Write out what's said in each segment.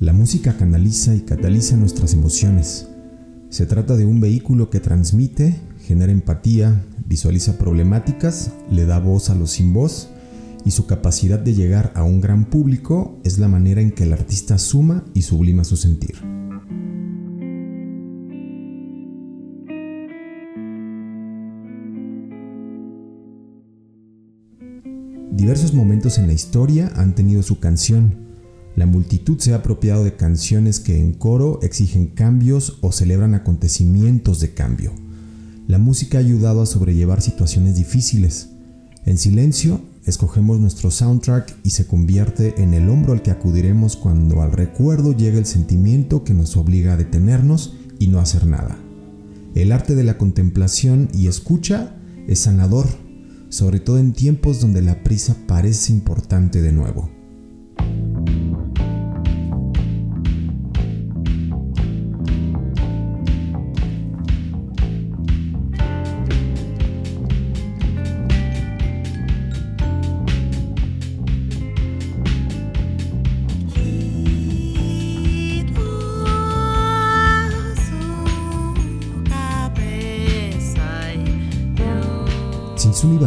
La música canaliza y cataliza nuestras emociones. Se trata de un vehículo que transmite, genera empatía, visualiza problemáticas, le da voz a los sin voz y su capacidad de llegar a un gran público es la manera en que el artista suma y sublima su sentir. Diversos momentos en la historia han tenido su canción. La multitud se ha apropiado de canciones que en coro exigen cambios o celebran acontecimientos de cambio. La música ha ayudado a sobrellevar situaciones difíciles. En silencio, escogemos nuestro soundtrack y se convierte en el hombro al que acudiremos cuando al recuerdo llega el sentimiento que nos obliga a detenernos y no hacer nada. El arte de la contemplación y escucha es sanador sobre todo en tiempos donde la prisa parece importante de nuevo.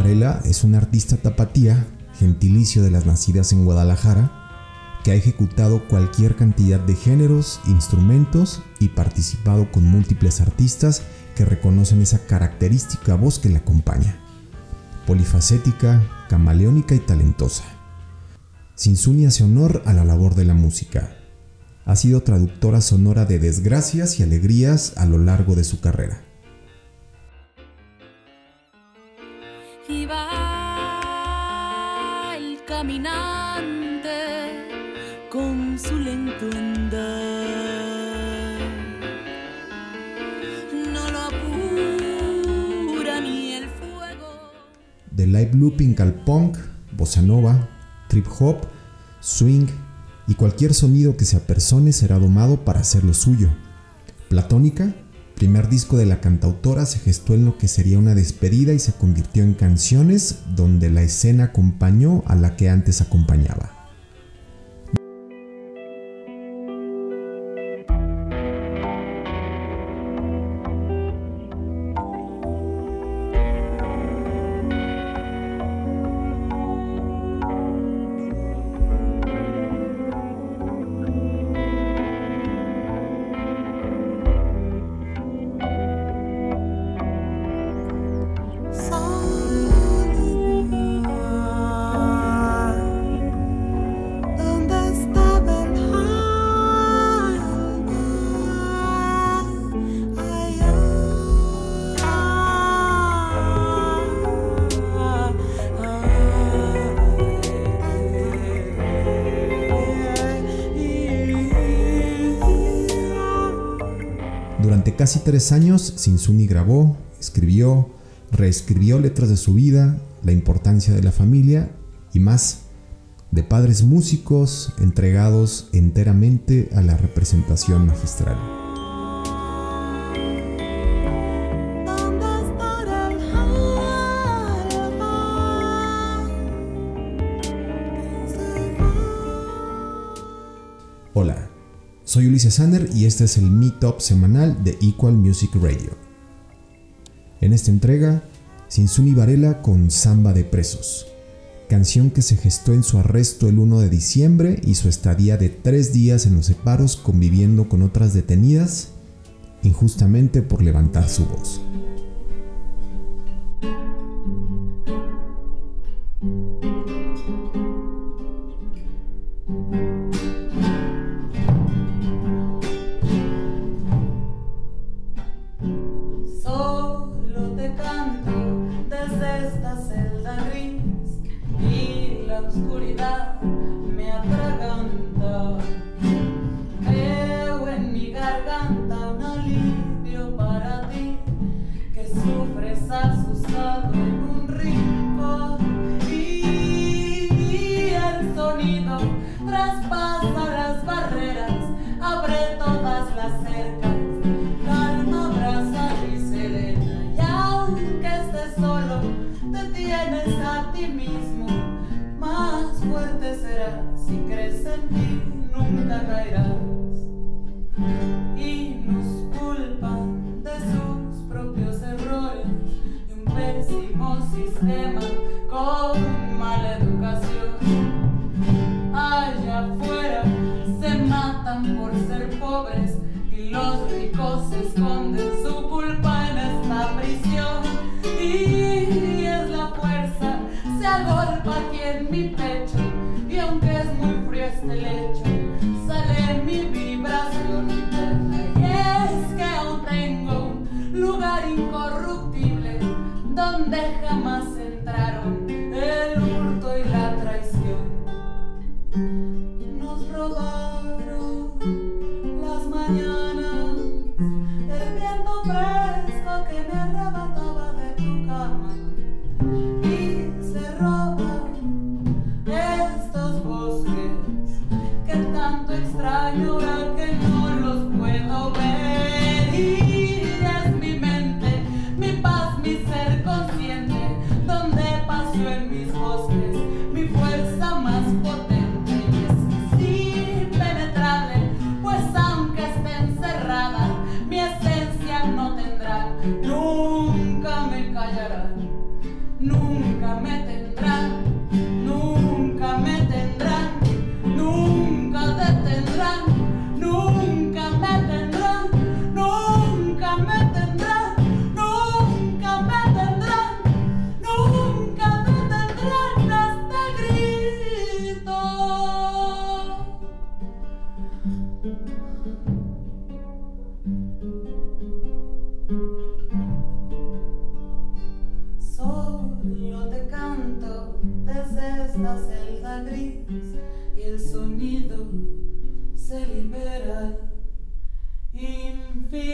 Varela es una artista tapatía, gentilicio de las nacidas en Guadalajara, que ha ejecutado cualquier cantidad de géneros, instrumentos y participado con múltiples artistas que reconocen esa característica voz que le acompaña. Polifacética, camaleónica y talentosa. Sinsuni hace honor a la labor de la música. Ha sido traductora sonora de desgracias y alegrías a lo largo de su carrera. Caminante con su lento andar. No lo apura ni el fuego. De live looping al punk, bossa nova, trip hop, swing y cualquier sonido que se apersone será domado para hacer lo suyo. Platónica primer disco de la cantautora se gestó en lo que sería una despedida y se convirtió en canciones donde la escena acompañó a la que antes acompañaba. Casi tres años, Sinsuni grabó, escribió, reescribió letras de su vida, la importancia de la familia y más, de padres músicos entregados enteramente a la representación magistral. Hola, soy Ulises Sander y este es el Meetup semanal de Equal Music Radio. En esta entrega, Sinsuni Varela con Samba de Presos, canción que se gestó en su arresto el 1 de diciembre y su estadía de tres días en los separos conviviendo con otras detenidas injustamente por levantar su voz. Oscuridad si crees en ti nunca caerás. Y nos culpan de sus propios errores, de un pésimo sistema con mala educación. Allá afuera se matan por ser pobres y los ricos esconden su culpa en esta prisión. Y es la fuerza, se agolpa aquí en mi pecho. selva gris y el sonido se libera infinito.